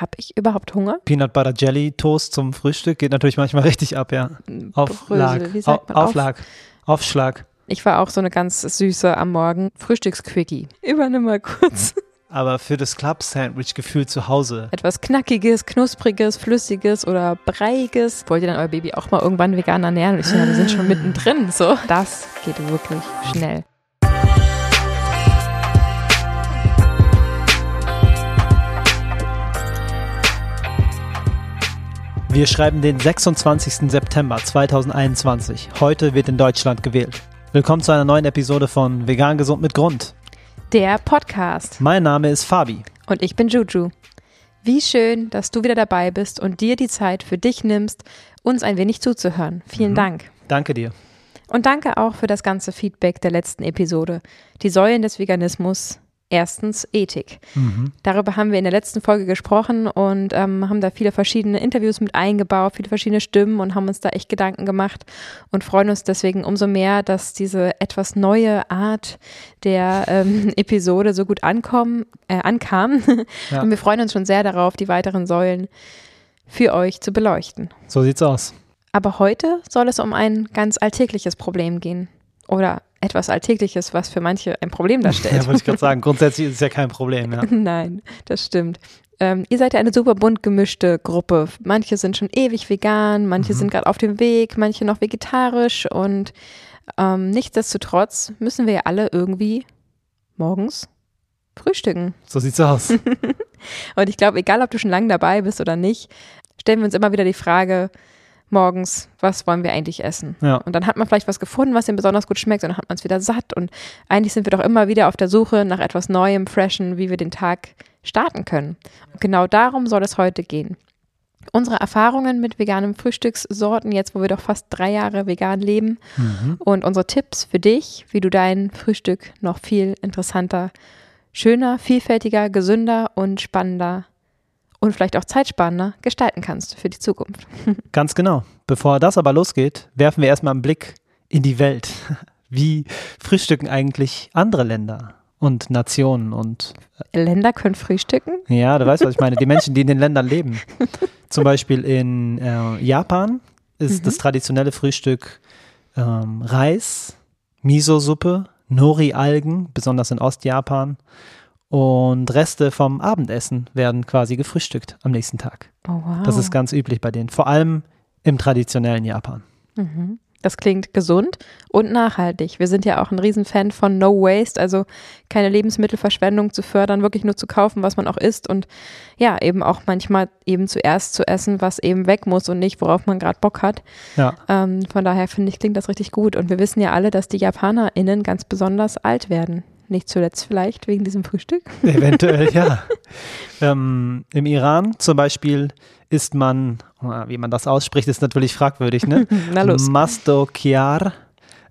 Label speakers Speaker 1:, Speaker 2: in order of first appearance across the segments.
Speaker 1: Habe ich überhaupt Hunger?
Speaker 2: Peanut Butter Jelly Toast zum Frühstück geht natürlich manchmal richtig ab, ja. Auflag.
Speaker 1: Brösel, sagt man?
Speaker 2: Auflag. Aufschlag.
Speaker 1: Ich war auch so eine ganz süße am Morgen. Frühstücksquickie. Übernimm mal kurz.
Speaker 2: Aber für das Club-Sandwich gefühlt zu Hause.
Speaker 1: Etwas Knackiges, Knuspriges, Flüssiges oder Breiiges. Wollt ihr dann euer Baby auch mal irgendwann vegan ernähren? Ich so, ja, wir sind schon mittendrin. So, das geht wirklich schnell.
Speaker 2: Wir schreiben den 26. September 2021. Heute wird in Deutschland gewählt. Willkommen zu einer neuen Episode von Vegan Gesund mit Grund.
Speaker 1: Der Podcast.
Speaker 2: Mein Name ist Fabi.
Speaker 1: Und ich bin Juju. Wie schön, dass du wieder dabei bist und dir die Zeit für dich nimmst, uns ein wenig zuzuhören. Vielen
Speaker 2: Mhm.
Speaker 1: Dank.
Speaker 2: Danke dir.
Speaker 1: Und danke auch für das ganze Feedback der letzten Episode. Die Säulen des Veganismus. Erstens Ethik.
Speaker 2: Mhm.
Speaker 1: Darüber haben wir in der letzten Folge gesprochen und ähm, haben da viele verschiedene Interviews mit eingebaut, viele verschiedene Stimmen und haben uns da echt Gedanken gemacht und freuen uns deswegen umso mehr, dass diese etwas neue Art der ähm, Episode so gut ankommen, äh, ankam.
Speaker 2: Ja.
Speaker 1: Und wir freuen uns schon sehr darauf, die weiteren Säulen für euch zu beleuchten.
Speaker 2: So sieht's aus.
Speaker 1: Aber heute soll es um ein ganz alltägliches Problem gehen. Oder etwas Alltägliches, was für manche ein Problem darstellt.
Speaker 2: Ja, wollte ich gerade sagen. Grundsätzlich ist es ja kein Problem, ja.
Speaker 1: Nein, das stimmt. Ähm, ihr seid ja eine super bunt gemischte Gruppe. Manche sind schon ewig vegan, manche
Speaker 2: Mhm.
Speaker 1: sind gerade auf dem Weg, manche noch vegetarisch und ähm, nichtsdestotrotz müssen wir ja alle irgendwie morgens frühstücken.
Speaker 2: So sieht's aus.
Speaker 1: Und ich glaube, egal ob du schon lange dabei bist oder nicht, stellen wir uns immer wieder die Frage, morgens, was wollen wir eigentlich essen?
Speaker 2: Ja.
Speaker 1: Und dann hat man vielleicht was gefunden, was ihm besonders gut schmeckt und dann hat man es wieder satt. Und eigentlich sind wir doch immer wieder auf der Suche nach etwas Neuem, Freshen, wie wir den Tag starten können. Und genau darum soll es heute gehen. Unsere Erfahrungen mit veganen Frühstückssorten, jetzt wo wir doch fast drei Jahre vegan leben
Speaker 2: Mhm.
Speaker 1: und unsere Tipps für dich, wie du dein Frühstück noch viel interessanter, schöner, vielfältiger, gesünder und spannender und vielleicht auch zeitsparender gestalten kannst für die Zukunft.
Speaker 2: Ganz genau. Bevor das aber losgeht, werfen wir erstmal einen Blick in die Welt. Wie frühstücken eigentlich andere Länder und Nationen und
Speaker 1: Länder können frühstücken.
Speaker 2: Ja, du weißt, was ich meine. Die Menschen, die in den Ländern leben. Zum Beispiel in äh, Japan ist
Speaker 1: Mhm.
Speaker 2: das traditionelle Frühstück ähm, Reis, Miso-Suppe, Nori-Algen, besonders in Ostjapan. Und Reste vom Abendessen werden quasi gefrühstückt am nächsten Tag.
Speaker 1: Oh, wow.
Speaker 2: Das ist ganz üblich bei denen. Vor allem im traditionellen Japan.
Speaker 1: Mhm. Das klingt gesund und nachhaltig. Wir sind ja auch ein Riesenfan von No Waste, also keine Lebensmittelverschwendung zu fördern, wirklich nur zu kaufen, was man auch isst und ja, eben auch manchmal eben zuerst zu essen, was eben weg muss und nicht, worauf man gerade Bock hat.
Speaker 2: Ja,
Speaker 1: Ähm, von daher finde ich, klingt das richtig gut. Und wir wissen ja alle, dass die JapanerInnen ganz besonders alt werden. Nicht zuletzt vielleicht wegen diesem Frühstück.
Speaker 2: eventuell, ja. Ähm, Im Iran zum Beispiel isst man, wie man das ausspricht, ist natürlich fragwürdig, ne?
Speaker 1: Na los.
Speaker 2: Masto Chiar. Äh,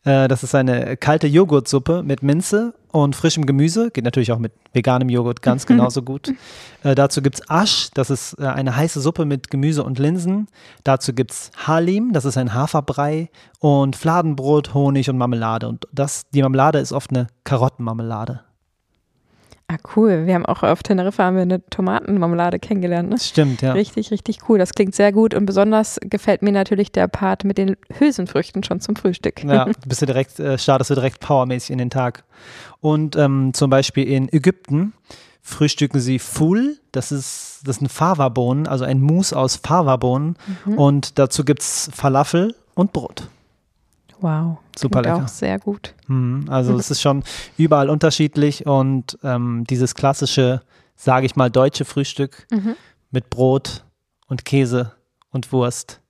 Speaker 2: das ist eine kalte Joghurtsuppe mit Minze und frischem Gemüse. Geht natürlich auch mit veganem Joghurt ganz genauso gut. Äh, dazu gibt es Asch, das ist äh, eine heiße Suppe mit Gemüse und Linsen. Dazu gibt es Halim, das ist ein Haferbrei. Und Fladenbrot, Honig und Marmelade. Und das, die Marmelade ist oft eine Karottenmarmelade.
Speaker 1: Ah, cool. Wir haben auch auf Teneriffa haben wir eine Tomatenmarmelade kennengelernt. Ne?
Speaker 2: Das stimmt, ja.
Speaker 1: Richtig, richtig cool. Das klingt sehr gut und besonders gefällt mir natürlich der Part mit den Hülsenfrüchten schon zum Frühstück.
Speaker 2: Ja, bist du direkt, äh, startest du direkt powermäßig in den Tag. Und ähm, zum Beispiel in Ägypten frühstücken sie Ful, das ist, das sind Fava-Bohnen, also ein Mousse aus Fava-Bohnen.
Speaker 1: Mhm.
Speaker 2: Und dazu gibt es Falafel und Brot.
Speaker 1: Wow.
Speaker 2: Super lecker.
Speaker 1: auch sehr gut.
Speaker 2: Mhm, also es ist schon überall unterschiedlich und ähm, dieses klassische, sage ich mal, deutsche Frühstück
Speaker 1: Mhm.
Speaker 2: mit Brot und Käse und Wurst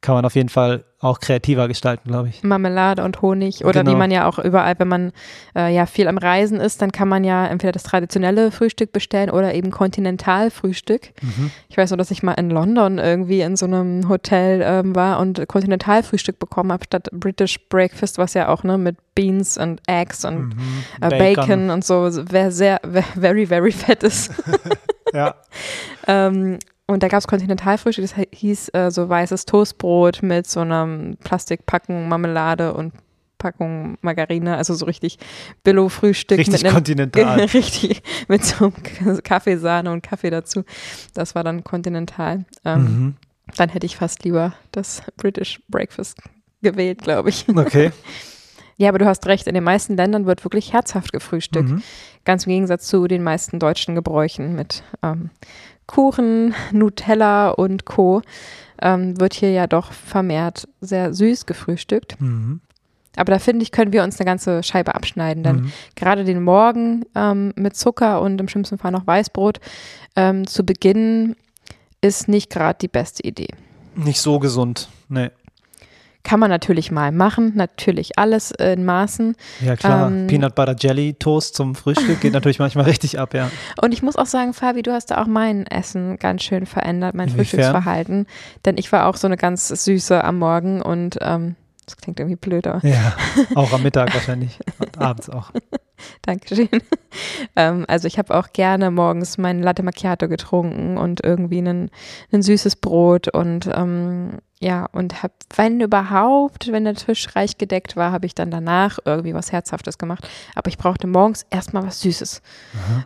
Speaker 2: kann man auf jeden Fall auch kreativer gestalten, glaube ich.
Speaker 1: Marmelade und Honig oder wie
Speaker 2: Genau.
Speaker 1: man ja auch überall, wenn man äh, ja viel am Reisen ist, dann kann man ja entweder das traditionelle Frühstück bestellen oder eben Kontinentalfrühstück.
Speaker 2: Mhm.
Speaker 1: Ich weiß nur, dass ich mal in London irgendwie in so einem Hotel ähm, war und Kontinentalfrühstück bekommen habe statt British Breakfast, was ja auch ne mit Beans und Eggs und
Speaker 2: Mhm.
Speaker 1: äh, Bacon. und so wer sehr wer- very very fett ist.
Speaker 2: Ja.
Speaker 1: ähm, und da gab es Kontinentalfrühstück, das hieß äh, so weißes Toastbrot mit so einem Plastikpacken Marmelade und Packung Margarine, also so richtig Billo-Frühstück.
Speaker 2: Richtig
Speaker 1: mit einem,
Speaker 2: kontinental.
Speaker 1: richtig, mit so einem Kaffeesahne und Kaffee dazu. Das war dann kontinental. Ähm,
Speaker 2: Mhm.
Speaker 1: Dann hätte ich fast lieber das British Breakfast gewählt, glaube ich.
Speaker 2: Okay.
Speaker 1: Ja, aber du hast recht, in den meisten Ländern wird wirklich herzhaft gefrühstückt.
Speaker 2: Mhm.
Speaker 1: Ganz im Gegensatz zu den meisten deutschen Gebräuchen mit ähm, Kuchen, Nutella und Co. Ähm, wird hier ja doch vermehrt sehr süß gefrühstückt.
Speaker 2: Mhm.
Speaker 1: Aber da finde ich, können wir uns eine ganze Scheibe abschneiden, denn
Speaker 2: Mhm.
Speaker 1: gerade den Morgen ähm, mit Zucker und im schlimmsten Fall noch Weißbrot ähm, zu beginnen, ist nicht gerade die beste Idee.
Speaker 2: Nicht so gesund. Nee.
Speaker 1: Kann man natürlich mal machen, natürlich alles in Maßen.
Speaker 2: Ja, klar.
Speaker 1: Ähm,
Speaker 2: Peanut Butter Jelly Toast zum Frühstück geht natürlich manchmal richtig ab, ja.
Speaker 1: Und ich muss auch sagen, Fabi, du hast da auch mein Essen ganz schön verändert, mein
Speaker 2: Inwiefern?
Speaker 1: Frühstücksverhalten. Denn ich war auch so eine ganz süße am Morgen und ähm, das klingt irgendwie blöd, aber
Speaker 2: Ja, auch am Mittag wahrscheinlich. Abends auch.
Speaker 1: Dankeschön. ähm, also ich habe auch gerne morgens meinen Latte Macchiato getrunken und irgendwie ein, süßes Brot und ähm, ja, und hab, wenn überhaupt, wenn der Tisch reich gedeckt war, habe ich dann danach irgendwie was Herzhaftes gemacht. Aber ich brauchte morgens erstmal was Süßes.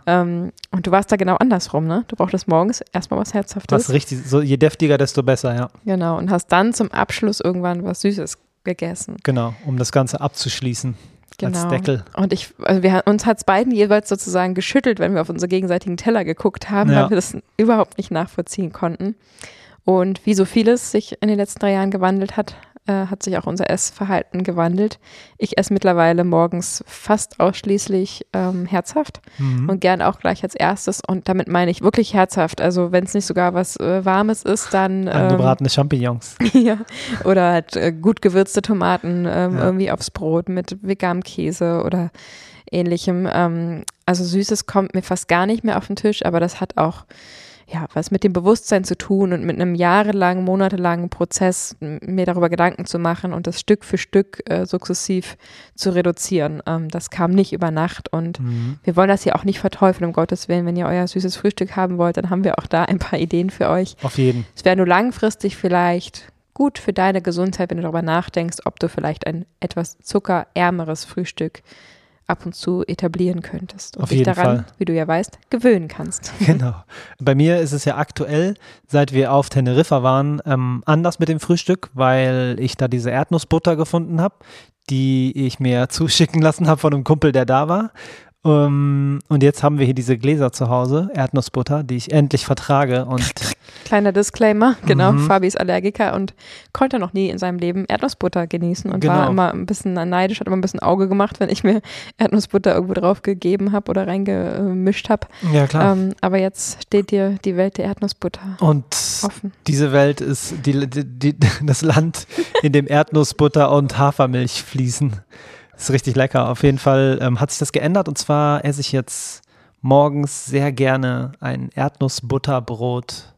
Speaker 1: Ähm, und du warst da genau andersrum, ne? Du brauchtest morgens erstmal was Herzhaftes.
Speaker 2: Was richtig, so je deftiger, desto besser, ja.
Speaker 1: Genau. Und hast dann zum Abschluss irgendwann was Süßes gegessen.
Speaker 2: Genau, um das Ganze abzuschließen.
Speaker 1: Genau.
Speaker 2: Als Deckel.
Speaker 1: Und ich, also wir, uns hat es beiden jeweils sozusagen geschüttelt, wenn wir auf unsere gegenseitigen Teller geguckt haben,
Speaker 2: Ja.
Speaker 1: weil wir das überhaupt nicht nachvollziehen konnten. Und wie so vieles sich in den letzten drei Jahren gewandelt hat, äh, hat sich auch unser Essverhalten gewandelt. Ich esse mittlerweile morgens fast ausschließlich ähm, herzhaft
Speaker 2: Mhm.
Speaker 1: und gern auch gleich als erstes. Und damit meine ich wirklich herzhaft. Also wenn es nicht sogar was äh, Warmes ist, dann ähm,
Speaker 2: Angebratene Champignons.
Speaker 1: ja. Oder halt äh, gut gewürzte Tomaten ähm,
Speaker 2: Ja.
Speaker 1: irgendwie aufs Brot mit veganem Käse oder ähnlichem. Ähm, also Süßes kommt mir fast gar nicht mehr auf den Tisch, aber das hat auch ja, was mit dem Bewusstsein zu tun und mit einem jahrelangen, monatelangen Prozess, mir darüber Gedanken zu machen und das Stück für Stück äh, sukzessiv zu reduzieren. Ähm, das kam nicht über Nacht und
Speaker 2: Mhm.
Speaker 1: wir wollen das hier auch nicht verteufeln, um Gottes Willen. Wenn ihr euer süßes Frühstück haben wollt, dann haben wir auch da ein paar Ideen für euch.
Speaker 2: Auf jeden.
Speaker 1: Es wäre nur langfristig vielleicht gut für deine Gesundheit, wenn du darüber nachdenkst, ob du vielleicht ein etwas zuckerärmeres Frühstück ab und zu etablieren könntest und
Speaker 2: Auf
Speaker 1: dich
Speaker 2: jeden
Speaker 1: daran,
Speaker 2: Fall.
Speaker 1: wie du ja weißt, gewöhnen kannst.
Speaker 2: Genau. Bei mir ist es ja aktuell, seit wir auf Teneriffa waren, ähm, anders mit dem Frühstück, weil ich da diese Erdnussbutter gefunden habe, die ich mir zuschicken lassen habe von einem Kumpel, der da war. Ähm, und jetzt haben wir hier diese Gläser zu Hause, Erdnussbutter, die ich endlich vertrage. Und
Speaker 1: Kleiner Disclaimer, genau,
Speaker 2: Mhm.
Speaker 1: Fabi ist Allergiker und konnte noch nie in seinem Leben Erdnussbutter genießen und war
Speaker 2: Genau.
Speaker 1: immer ein bisschen neidisch, hat immer ein bisschen Auge gemacht, wenn ich mir Erdnussbutter irgendwo drauf gegeben habe oder reingemischt habe.
Speaker 2: ja, klar.
Speaker 1: Ähm, aber jetzt steht dir die Welt der Erdnussbutter
Speaker 2: und
Speaker 1: offen.
Speaker 2: diese Welt ist die, die, die, das Land, in dem Erdnussbutter und Hafermilch fließen. Ist richtig lecker. Auf jeden Fall ähm, hat sich das geändert und zwar esse ich jetzt morgens sehr gerne ein Erdnussbutterbrot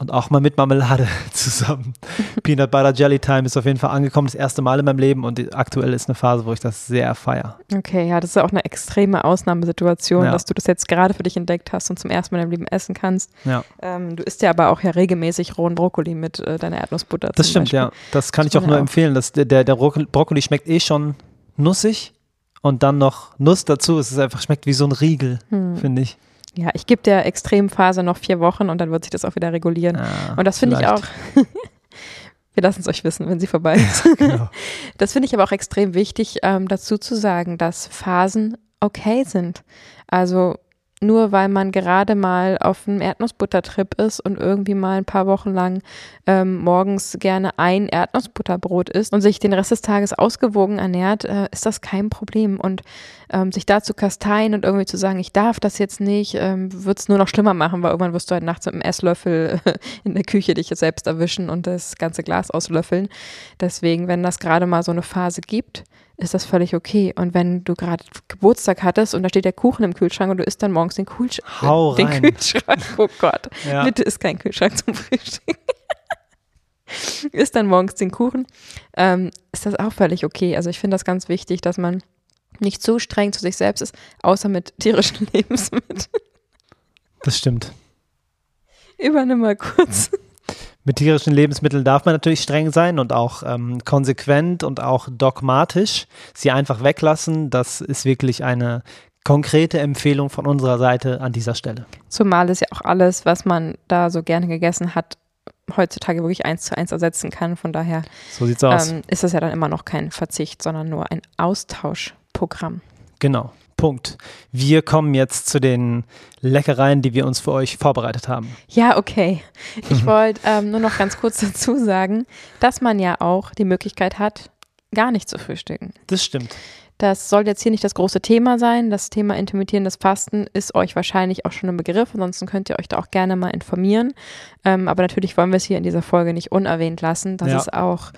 Speaker 2: und auch mal mit Marmelade zusammen. Peanut Butter Jelly Time ist auf jeden Fall angekommen, das erste Mal in meinem Leben und aktuell ist eine Phase, wo ich das sehr feier.
Speaker 1: Okay, ja, das ist auch eine extreme Ausnahmesituation,
Speaker 2: Ja.
Speaker 1: dass du das jetzt gerade für dich entdeckt hast und zum ersten Mal in deinem Leben essen kannst.
Speaker 2: Ja,
Speaker 1: Ähm, du isst ja aber auch ja regelmäßig rohen Brokkoli mit äh, deiner Erdnussbutter.
Speaker 2: das stimmt,
Speaker 1: Beispiel.
Speaker 2: ja. Das kann
Speaker 1: Das
Speaker 2: ich auch nur
Speaker 1: auch.
Speaker 2: empfehlen. Das, der, der Brokkoli Brokkoli schmeckt eh schon nussig und dann noch Nuss dazu. Es ist einfach, schmeckt wie so ein Riegel,
Speaker 1: Hm.
Speaker 2: finde ich.
Speaker 1: Ja, ich gebe der Extremphase noch vier Wochen und dann wird sich das auch wieder regulieren.
Speaker 2: Ja,
Speaker 1: und das finde ich auch. Wir lassen es euch wissen, wenn sie vorbei ist.
Speaker 2: Genau.
Speaker 1: Das finde ich aber auch extrem wichtig, ähm, dazu zu sagen, dass Phasen okay sind. Also nur weil man gerade mal auf einem Erdnussbuttertrip ist und irgendwie mal ein paar Wochen lang ähm, morgens gerne ein Erdnussbutterbrot isst und sich den Rest des Tages ausgewogen ernährt, äh, ist das kein Problem. Und ähm, sich da zu kasteien und irgendwie zu sagen, ich darf das jetzt nicht, ähm, wird es nur noch schlimmer machen, weil irgendwann wirst du halt nachts mit einem Esslöffel in der Küche dich selbst erwischen und das ganze Glas auslöffeln. Deswegen, wenn das gerade mal so eine Phase gibt, ist das völlig okay. Und wenn du gerade Geburtstag hattest und da steht der Kuchen im Kühlschrank und du isst dann morgens den, Kühlsch
Speaker 2: Hau
Speaker 1: den
Speaker 2: rein.
Speaker 1: Kühlschrank, oh Gott,
Speaker 2: Ja.
Speaker 1: bitte ist kein Kühlschrank zum Frühstück. isst dann morgens den Kuchen, ähm, ist das auch völlig okay. Also ich finde das ganz wichtig, dass man nicht zu streng zu sich selbst ist, außer mit tierischen Lebensmitteln.
Speaker 2: Das stimmt.
Speaker 1: Übernimm mal kurz.
Speaker 2: Mit tierischen Lebensmitteln darf man natürlich streng sein und auch ähm, konsequent und auch dogmatisch. Sie einfach weglassen, das ist wirklich eine konkrete Empfehlung von unserer Seite an dieser Stelle.
Speaker 1: Zumal es ja auch alles, was man da so gerne gegessen hat, heutzutage wirklich eins zu eins ersetzen kann. Von daher
Speaker 2: so.
Speaker 1: Ähm, ist das ja dann immer noch kein Verzicht, sondern nur ein Austauschprogramm.
Speaker 2: Genau. Punkt. Wir kommen jetzt zu den Leckereien, die wir uns für euch vorbereitet haben.
Speaker 1: Ja, okay. Ich wollte ähm, nur noch ganz kurz dazu sagen, dass man ja auch die Möglichkeit hat, gar nicht zu frühstücken.
Speaker 2: Das stimmt.
Speaker 1: Das soll jetzt hier nicht das große Thema sein. Das Thema intermittierendes Fasten ist euch wahrscheinlich auch schon ein Begriff. Ansonsten könnt ihr euch da auch gerne mal informieren. Ähm, aber natürlich wollen wir es hier in dieser Folge nicht unerwähnt lassen, dass ja. es auch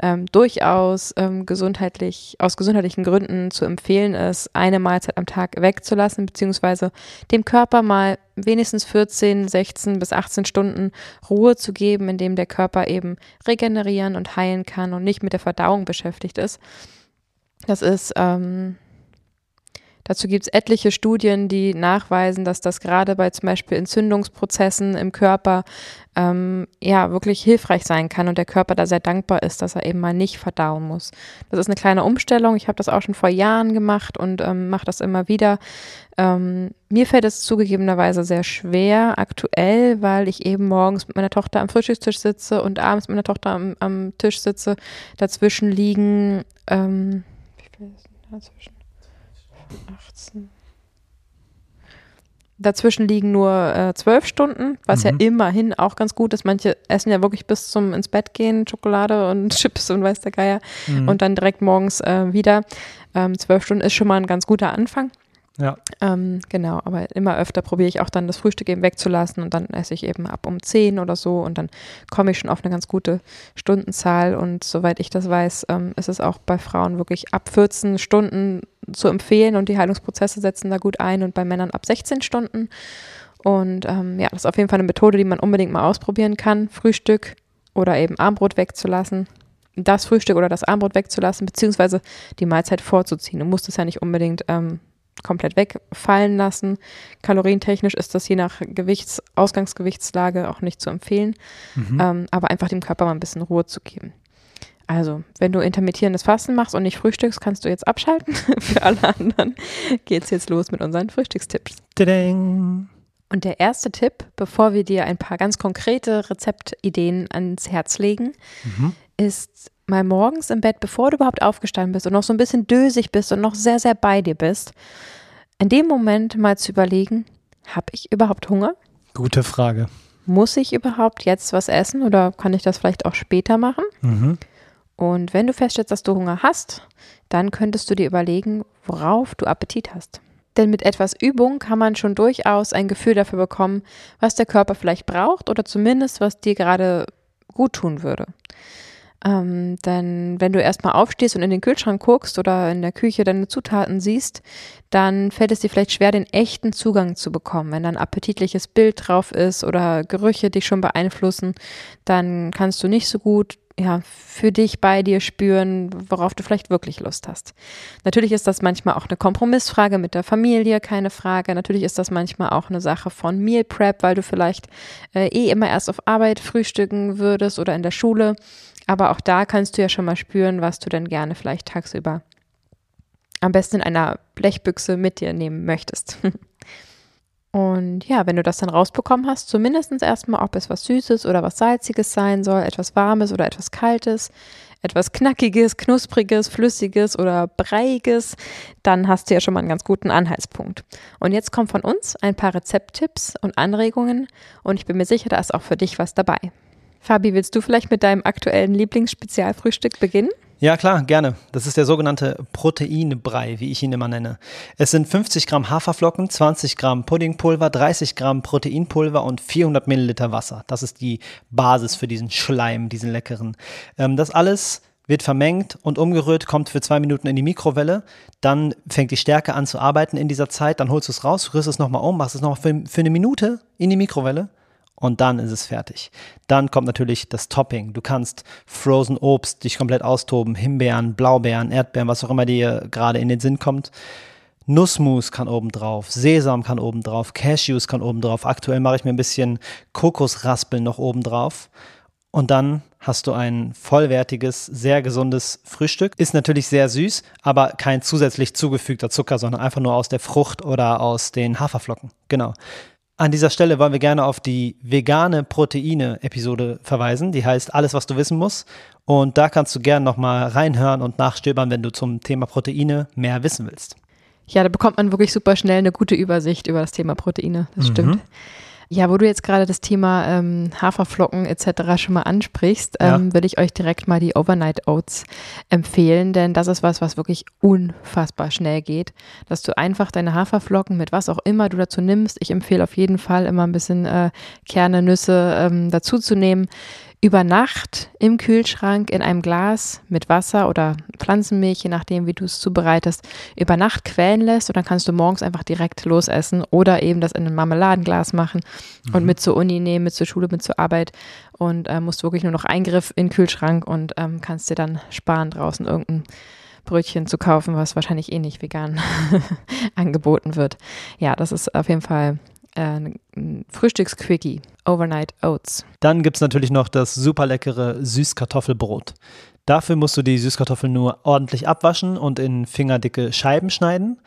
Speaker 1: ähm, durchaus ähm, gesundheitlich, aus gesundheitlichen Gründen zu empfehlen ist, eine Mahlzeit am Tag wegzulassen, beziehungsweise dem Körper mal wenigstens 14, 16 bis 18 Stunden Ruhe zu geben, indem der Körper eben regenerieren und heilen kann und nicht mit der Verdauung beschäftigt ist. Das ist, ähm, dazu gibt es etliche Studien, die nachweisen, dass das gerade bei zum Beispiel Entzündungsprozessen im Körper ähm, ja wirklich hilfreich sein kann und der Körper da sehr dankbar ist, dass er eben mal nicht verdauen muss. Das ist eine kleine Umstellung. Ich habe das auch schon vor Jahren gemacht und ähm, mache das immer wieder. Ähm, mir fällt es zugegebenerweise sehr schwer aktuell, weil ich eben morgens mit meiner Tochter am Frühstückstisch sitze und abends mit meiner Tochter am, am Tisch sitze. Dazwischen liegen ähm, dazwischen? 18. Dazwischen liegen nur äh, zwölf Stunden, was mhm. ja immerhin auch ganz gut ist. Manche essen ja wirklich bis zum ins Bett gehen Schokolade und Chips und weiß der Geier mhm. und dann direkt morgens äh, wieder. Ähm, zwölf Stunden ist schon mal ein ganz guter Anfang.
Speaker 2: Ja.
Speaker 1: Ähm, genau, aber immer öfter probiere ich auch dann das Frühstück eben wegzulassen und dann esse ich eben ab um 10 oder so und dann komme ich schon auf eine ganz gute Stundenzahl und soweit ich das weiß, ähm, ist es auch bei Frauen wirklich ab 14 Stunden zu empfehlen und die Heilungsprozesse setzen da gut ein und bei Männern ab 16 Stunden. Und ähm, ja, das ist auf jeden Fall eine Methode, die man unbedingt mal ausprobieren kann. Frühstück oder eben Armbrot wegzulassen das Frühstück oder das Armbrot wegzulassen, beziehungsweise die Mahlzeit vorzuziehen. Du musst es ja nicht unbedingt ähm, komplett wegfallen lassen. Kalorientechnisch ist das je nach Gewichts-, Ausgangsgewichtslage auch nicht zu empfehlen, mhm. ähm, aber einfach dem Körper mal ein bisschen Ruhe zu geben. Also, wenn du intermittierendes Fasten machst und nicht frühstückst, kannst du jetzt abschalten. Für alle anderen geht es jetzt los mit unseren Frühstückstipps.
Speaker 2: Tadang.
Speaker 1: Und der erste Tipp, bevor wir dir ein paar ganz konkrete Rezeptideen ans Herz legen, mhm. ist mal morgens im Bett, bevor du überhaupt aufgestanden bist und noch so ein bisschen dösig bist und noch sehr, sehr bei dir bist, in dem Moment mal zu überlegen, habe ich überhaupt Hunger?
Speaker 2: Gute Frage.
Speaker 1: Muss ich überhaupt jetzt was essen oder kann ich das vielleicht auch später machen? Mhm. Und wenn du feststellst, dass du Hunger hast, dann könntest du dir überlegen, worauf du Appetit hast. Denn mit etwas Übung kann man schon durchaus ein Gefühl dafür bekommen, was der Körper vielleicht braucht oder zumindest was dir gerade gut tun würde. Ähm, denn wenn du erstmal aufstehst und in den Kühlschrank guckst oder in der Küche deine Zutaten siehst, dann fällt es dir vielleicht schwer, den echten Zugang zu bekommen. Wenn da ein appetitliches Bild drauf ist oder Gerüche dich schon beeinflussen, dann kannst du nicht so gut ja, für dich bei dir spüren, worauf du vielleicht wirklich Lust hast. Natürlich ist das manchmal auch eine Kompromissfrage mit der Familie, keine Frage. Natürlich ist das manchmal auch eine Sache von Meal Prep, weil du vielleicht äh, eh immer erst auf Arbeit frühstücken würdest oder in der Schule. Aber auch da kannst du ja schon mal spüren, was du denn gerne vielleicht tagsüber am besten in einer Blechbüchse mit dir nehmen möchtest. Und ja, wenn du das dann rausbekommen hast, zumindest erstmal, ob es was Süßes oder was Salziges sein soll, etwas Warmes oder etwas Kaltes, etwas Knackiges, Knuspriges, Flüssiges oder Breiiges, dann hast du ja schon mal einen ganz guten Anhaltspunkt. Und jetzt kommen von uns ein paar Rezepttipps und Anregungen und ich bin mir sicher, da ist auch für dich was dabei. Fabi, willst du vielleicht mit deinem aktuellen Lieblingsspezialfrühstück beginnen?
Speaker 2: Ja, klar, gerne. Das ist der sogenannte Proteinbrei, wie ich ihn immer nenne. Es sind 50 Gramm Haferflocken, 20 Gramm Puddingpulver, 30 Gramm Proteinpulver und 400 Milliliter Wasser. Das ist die Basis für diesen Schleim, diesen leckeren. Ähm, das alles wird vermengt und umgerührt, kommt für zwei Minuten in die Mikrowelle. Dann fängt die Stärke an zu arbeiten in dieser Zeit. Dann holst du es raus, rührst es nochmal um, machst es nochmal für, für eine Minute in die Mikrowelle und dann ist es fertig. Dann kommt natürlich das Topping. Du kannst Frozen Obst dich komplett austoben, Himbeeren, Blaubeeren, Erdbeeren, was auch immer dir gerade in den Sinn kommt. Nussmus kann oben drauf, Sesam kann oben drauf, Cashews kann oben drauf. Aktuell mache ich mir ein bisschen Kokosraspeln noch oben drauf. Und dann hast du ein vollwertiges, sehr gesundes Frühstück. Ist natürlich sehr süß, aber kein zusätzlich zugefügter Zucker, sondern einfach nur aus der Frucht oder aus den Haferflocken. Genau. An dieser Stelle wollen wir gerne auf die vegane Proteine-Episode verweisen. Die heißt Alles, was du wissen musst. Und da kannst du gerne nochmal reinhören und nachstöbern, wenn du zum Thema Proteine mehr wissen willst.
Speaker 1: Ja, da bekommt man wirklich super schnell eine gute Übersicht über das Thema Proteine. Das mhm. stimmt. Ja, wo du jetzt gerade das Thema ähm, Haferflocken etc. schon mal ansprichst, ähm, ja. würde ich euch direkt mal die Overnight Oats empfehlen, denn das ist was, was wirklich unfassbar schnell geht, dass du einfach deine Haferflocken mit was auch immer du dazu nimmst. Ich empfehle auf jeden Fall immer ein bisschen äh, Kerne, Nüsse ähm, dazu zu nehmen über Nacht im Kühlschrank in einem Glas mit Wasser oder Pflanzenmilch, je nachdem, wie du es zubereitest, über Nacht quellen lässt und dann kannst du morgens einfach direkt losessen oder eben das in ein Marmeladenglas machen mhm. und mit zur Uni nehmen, mit zur Schule, mit zur Arbeit und äh, musst wirklich nur noch Eingriff in den Kühlschrank und ähm, kannst dir dann sparen, draußen irgendein Brötchen zu kaufen, was wahrscheinlich eh nicht vegan angeboten wird. Ja, das ist auf jeden Fall ein Frühstücksquickie, Overnight Oats.
Speaker 2: Dann gibt es natürlich noch das super leckere Süßkartoffelbrot. Dafür musst du die Süßkartoffeln nur ordentlich abwaschen und in fingerdicke Scheiben schneiden.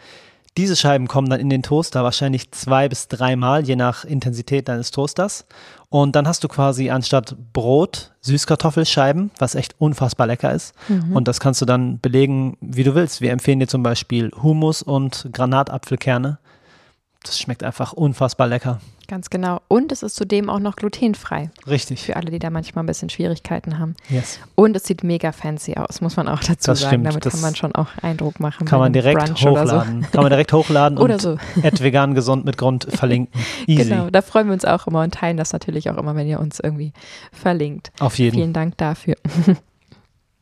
Speaker 2: Diese Scheiben kommen dann in den Toaster wahrscheinlich zwei bis dreimal, je nach Intensität deines Toasters. Und dann hast du quasi anstatt Brot Süßkartoffelscheiben, was echt unfassbar lecker ist. Mhm. Und das kannst du dann belegen, wie du willst. Wir empfehlen dir zum Beispiel Hummus und Granatapfelkerne das schmeckt einfach unfassbar lecker.
Speaker 1: Ganz genau. Und es ist zudem auch noch glutenfrei.
Speaker 2: Richtig.
Speaker 1: Für alle, die da manchmal ein bisschen Schwierigkeiten haben.
Speaker 2: Yes.
Speaker 1: Und es sieht mega fancy aus, muss man auch dazu
Speaker 2: das
Speaker 1: sagen.
Speaker 2: Stimmt.
Speaker 1: Damit
Speaker 2: das
Speaker 1: kann man schon auch Eindruck machen.
Speaker 2: Kann man direkt
Speaker 1: Brunch
Speaker 2: hochladen.
Speaker 1: So.
Speaker 2: Kann man direkt hochladen
Speaker 1: oder
Speaker 2: und
Speaker 1: so.
Speaker 2: vegan gesund mit Grund verlinken. Easy.
Speaker 1: Genau, da freuen wir uns auch immer und teilen das natürlich auch immer, wenn ihr uns irgendwie verlinkt.
Speaker 2: Auf jeden.
Speaker 1: Vielen Dank dafür.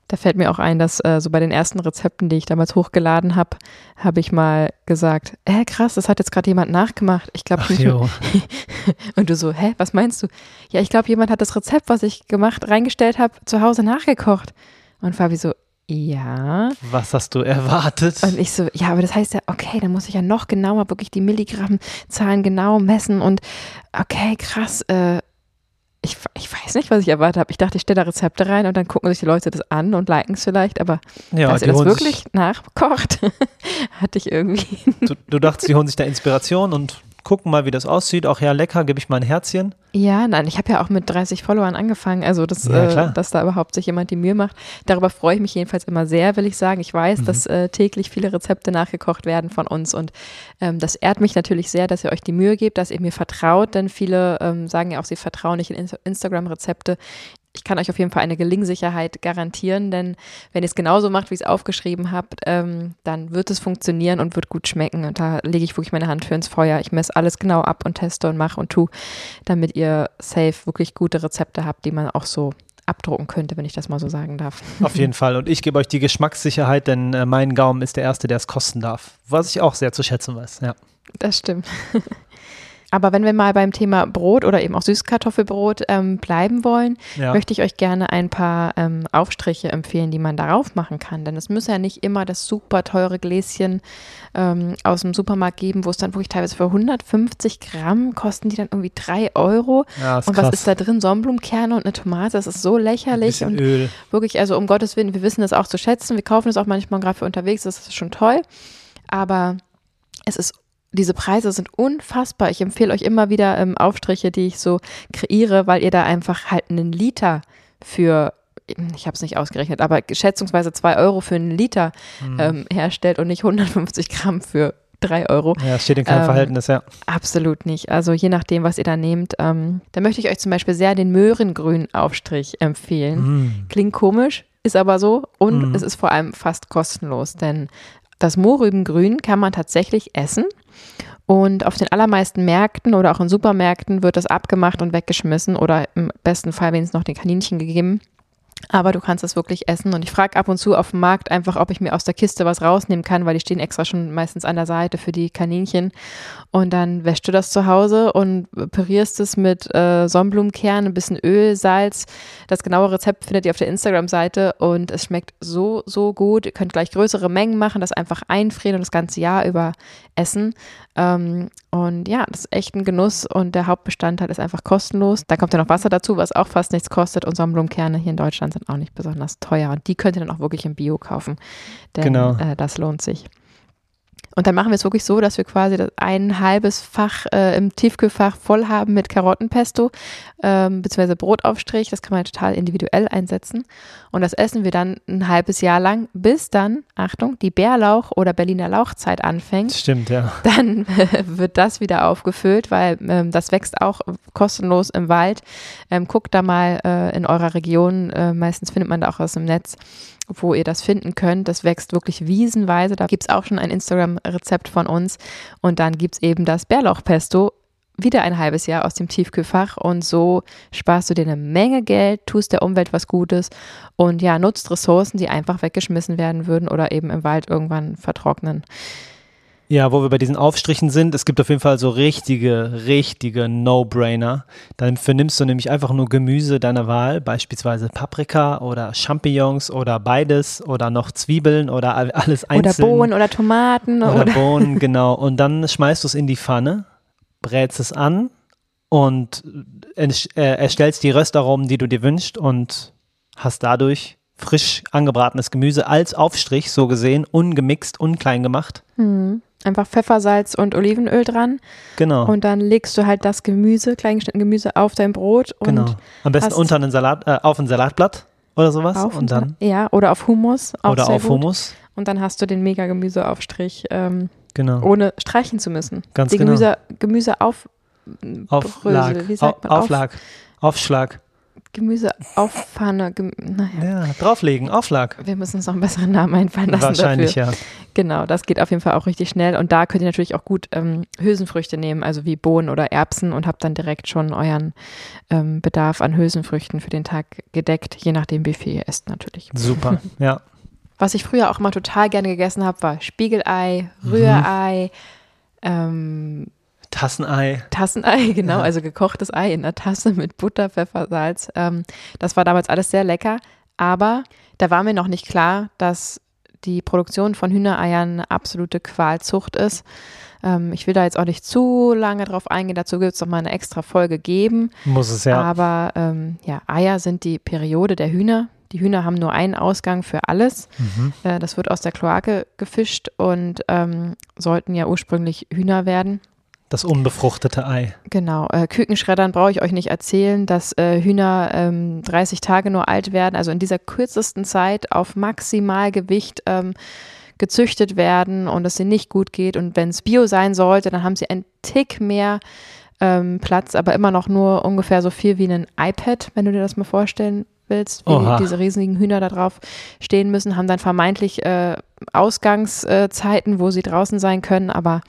Speaker 1: Da fällt mir auch ein, dass äh, so bei den ersten Rezepten, die ich damals hochgeladen habe, habe ich mal gesagt, äh, krass, das hat jetzt gerade jemand nachgemacht. Ich glaube nicht. Und du so, hä, was meinst du? Ja, ich glaube, jemand hat das Rezept, was ich gemacht, reingestellt habe, zu Hause nachgekocht. Und Fabi so, ja.
Speaker 2: Was hast du erwartet?
Speaker 1: Und ich so, ja, aber das heißt ja, okay, dann muss ich ja noch genauer wirklich die Milligrammzahlen genau messen und okay, krass, äh, ich, ich weiß nicht, was ich erwartet habe. Ich dachte, ich stelle da Rezepte rein und dann gucken sich die Leute das an und liken es vielleicht, aber
Speaker 2: ja,
Speaker 1: dass ihr das wirklich nachkocht, hatte ich irgendwie.
Speaker 2: Du, du dachtest, die holen sich da Inspiration und gucken mal, wie das aussieht. Auch ja, lecker, gebe ich mal ein Herzchen.
Speaker 1: Ja, nein, ich habe ja auch mit 30 Followern angefangen, also das, ja, äh, dass da überhaupt sich jemand die Mühe macht. Darüber freue ich mich jedenfalls immer sehr, will ich sagen. Ich weiß, mhm. dass äh, täglich viele Rezepte nachgekocht werden von uns und ähm, das ehrt mich natürlich sehr, dass ihr euch die Mühe gebt, dass ihr mir vertraut, denn viele ähm, sagen ja auch, sie vertrauen nicht in Instagram-Rezepte ich kann euch auf jeden Fall eine Gelingsicherheit garantieren, denn wenn ihr es genauso macht, wie ich es aufgeschrieben habt, ähm, dann wird es funktionieren und wird gut schmecken. Und da lege ich wirklich meine Hand für ins Feuer. Ich messe alles genau ab und teste und mache und tue, damit ihr safe wirklich gute Rezepte habt, die man auch so abdrucken könnte, wenn ich das mal so sagen darf.
Speaker 2: Auf jeden Fall. Und ich gebe euch die Geschmackssicherheit, denn äh, mein Gaumen ist der Erste, der es kosten darf. Was ich auch sehr zu schätzen weiß, ja.
Speaker 1: Das stimmt. Aber wenn wir mal beim Thema Brot oder eben auch Süßkartoffelbrot ähm, bleiben wollen, ja. möchte ich euch gerne ein paar ähm, Aufstriche empfehlen, die man darauf machen kann. Denn es muss ja nicht immer das super teure Gläschen ähm, aus dem Supermarkt geben, wo es dann wirklich teilweise für 150 Gramm kosten die dann irgendwie 3 Euro.
Speaker 2: Ja,
Speaker 1: und was ist da drin? Sonnenblumenkerne und eine Tomate, das ist so lächerlich. und
Speaker 2: Öl.
Speaker 1: wirklich, also um Gottes Willen, wir wissen das auch zu schätzen. Wir kaufen es auch manchmal gerade für unterwegs, das ist schon toll. Aber es ist diese Preise sind unfassbar. Ich empfehle euch immer wieder ähm, Aufstriche, die ich so kreiere, weil ihr da einfach halt einen Liter für, ich habe es nicht ausgerechnet, aber schätzungsweise zwei Euro für einen Liter mhm. ähm, herstellt und nicht 150 Gramm für drei Euro.
Speaker 2: Ja, steht in keinem ähm, Verhältnis, ja.
Speaker 1: Absolut nicht. Also je nachdem, was ihr da nehmt. Ähm, da möchte ich euch zum Beispiel sehr den Möhrengrün-Aufstrich empfehlen. Mm. Klingt komisch, ist aber so. Und mm. es ist vor allem fast kostenlos, denn das Mohrrübengrün kann man tatsächlich essen. Und auf den allermeisten Märkten oder auch in Supermärkten wird das abgemacht und weggeschmissen oder im besten Fall wenigstens noch den Kaninchen gegeben. Aber du kannst es wirklich essen. Und ich frage ab und zu auf dem Markt einfach, ob ich mir aus der Kiste was rausnehmen kann, weil die stehen extra schon meistens an der Seite für die Kaninchen. Und dann wäschst du das zu Hause und pürierst es mit äh, Sonnenblumenkernen, ein bisschen Öl, Salz. Das genaue Rezept findet ihr auf der Instagram-Seite und es schmeckt so, so gut. Ihr könnt gleich größere Mengen machen, das einfach einfrieren und das ganze Jahr über essen. Ähm, und ja, das ist echt ein Genuss und der Hauptbestandteil ist einfach kostenlos. Da kommt ja noch Wasser dazu, was auch fast nichts kostet und Sonnenblumenkerne hier in Deutschland sind auch nicht besonders teuer und die könnt ihr dann auch wirklich im Bio kaufen, denn
Speaker 2: Genau.
Speaker 1: äh, das lohnt sich. Und dann machen wir es wirklich so, dass wir quasi das ein halbes Fach äh, im Tiefkühlfach voll haben mit Karottenpesto ähm, beziehungsweise Brotaufstrich. Das kann man total individuell einsetzen. Und das essen wir dann ein halbes Jahr lang, bis dann, Achtung, die Bärlauch- oder Berliner Lauchzeit anfängt
Speaker 2: Stimmt, ja.
Speaker 1: dann wird das wieder aufgefüllt, weil ähm, das wächst auch kostenlos im Wald. Ähm, guckt da mal äh, in eurer Region, äh, meistens findet man da auch was im Netz, wo ihr das finden könnt. Das wächst wirklich wiesenweise. Da gibt es auch schon ein Instagram-Rezept von uns. Und dann gibt es eben das Bärlauchpesto. Wieder ein halbes Jahr aus dem Tiefkühlfach und so sparst du dir eine Menge Geld, tust der Umwelt was Gutes und ja, nutzt Ressourcen, die einfach weggeschmissen werden würden oder eben im Wald irgendwann vertrocknen.
Speaker 2: Ja, wo wir bei diesen Aufstrichen sind, es gibt auf jeden Fall so richtige, richtige No-Brainer. Dafür nimmst du nämlich einfach nur Gemüse deiner Wahl, beispielsweise Paprika oder Champignons oder beides oder noch Zwiebeln oder all- alles
Speaker 1: Oder
Speaker 2: einzeln.
Speaker 1: Bohnen oder Tomaten
Speaker 2: Oder
Speaker 1: oder,
Speaker 2: Bohnen, genau. Und dann schmeißt du es in die Pfanne, brätst es an und äh, erstellst die Röstaromen, die du dir wünschst und hast dadurch frisch angebratenes Gemüse als Aufstrich, so gesehen, ungemixt, unklein gemacht.
Speaker 1: Hm. Einfach Pfeffer, Salz und Olivenöl dran.
Speaker 2: Genau.
Speaker 1: Und dann legst du halt das Gemüse, kleingeschnittene Gemüse auf dein Brot und
Speaker 2: genau. Am besten unter einen Salat, äh, auf ein Salatblatt oder sowas.
Speaker 1: auf
Speaker 2: und dann,
Speaker 1: ja, oder auf Hummus.
Speaker 2: Oder auf
Speaker 1: gut.
Speaker 2: Hummus.
Speaker 1: Und dann hast du den mega Gemüseaufstrich, ähm,
Speaker 2: Genau.
Speaker 1: ohne streichen zu müssen.
Speaker 2: Ganz
Speaker 1: die
Speaker 2: genau.
Speaker 1: Gemüse, Gemüse auf
Speaker 2: Auflag.
Speaker 1: Brösel, wie sagt man?
Speaker 2: Au- Auflag. Aufschlag.
Speaker 1: Gemüse auf Pfanne. Gem naja.
Speaker 2: Ja, drauflegen. Auflag.
Speaker 1: Wir müssen uns noch einen besseren Namen einfallen lassen
Speaker 2: Wahrscheinlich,
Speaker 1: dafür.
Speaker 2: ja.
Speaker 1: Genau, das geht auf jeden Fall auch richtig schnell. Und da könnt ihr natürlich auch gut ähm, Hülsenfrüchte nehmen, also wie Bohnen oder Erbsen und habt dann direkt schon euren ähm, Bedarf an Hülsenfrüchten für den Tag gedeckt, je nachdem, wie viel ihr esst natürlich.
Speaker 2: Super. Ja.
Speaker 1: Was ich früher auch immer total gerne gegessen habe, war Spiegelei,
Speaker 2: Mhm.
Speaker 1: Rührei, ähm,
Speaker 2: Tassenei.
Speaker 1: Tassenei, genau,
Speaker 2: Ja.
Speaker 1: also gekochtes Ei in der Tasse mit Butter, Pfeffer, Salz. Ähm, das war damals alles sehr lecker, aber da war mir noch nicht klar, dass die Produktion von Hühnereiern eine absolute Qualzucht ist. Ähm, ich will da jetzt auch nicht zu lange drauf eingehen, dazu wird es noch mal eine extra Folge geben.
Speaker 2: Muss es ja.
Speaker 1: Aber ähm, ja, Eier sind die Periode der Hühner. Die Hühner haben nur einen Ausgang für alles.
Speaker 2: Mhm.
Speaker 1: Äh, das wird aus der Kloake gefischt und ähm, sollten ja ursprünglich Hühner werden.
Speaker 2: Das unbefruchtete Ei.
Speaker 1: Genau, äh, Kükenschreddern brauche ich euch nicht erzählen, dass äh, Hühner ähm, 30 Tage nur alt werden, also in dieser kürzesten Zeit auf Maximalgewicht ähm, gezüchtet werden und es ihnen nicht gut geht. Und wenn es Bio sein sollte, dann haben sie einen Tick mehr ähm, Platz, aber immer noch nur ungefähr so viel wie ein iPad, wenn du dir das mal vorstellen willst, wie
Speaker 2: Oha.
Speaker 1: diese riesigen Hühner da drauf stehen müssen, haben dann vermeintlich äh, Ausgangszeiten, wo sie draußen sein können, aber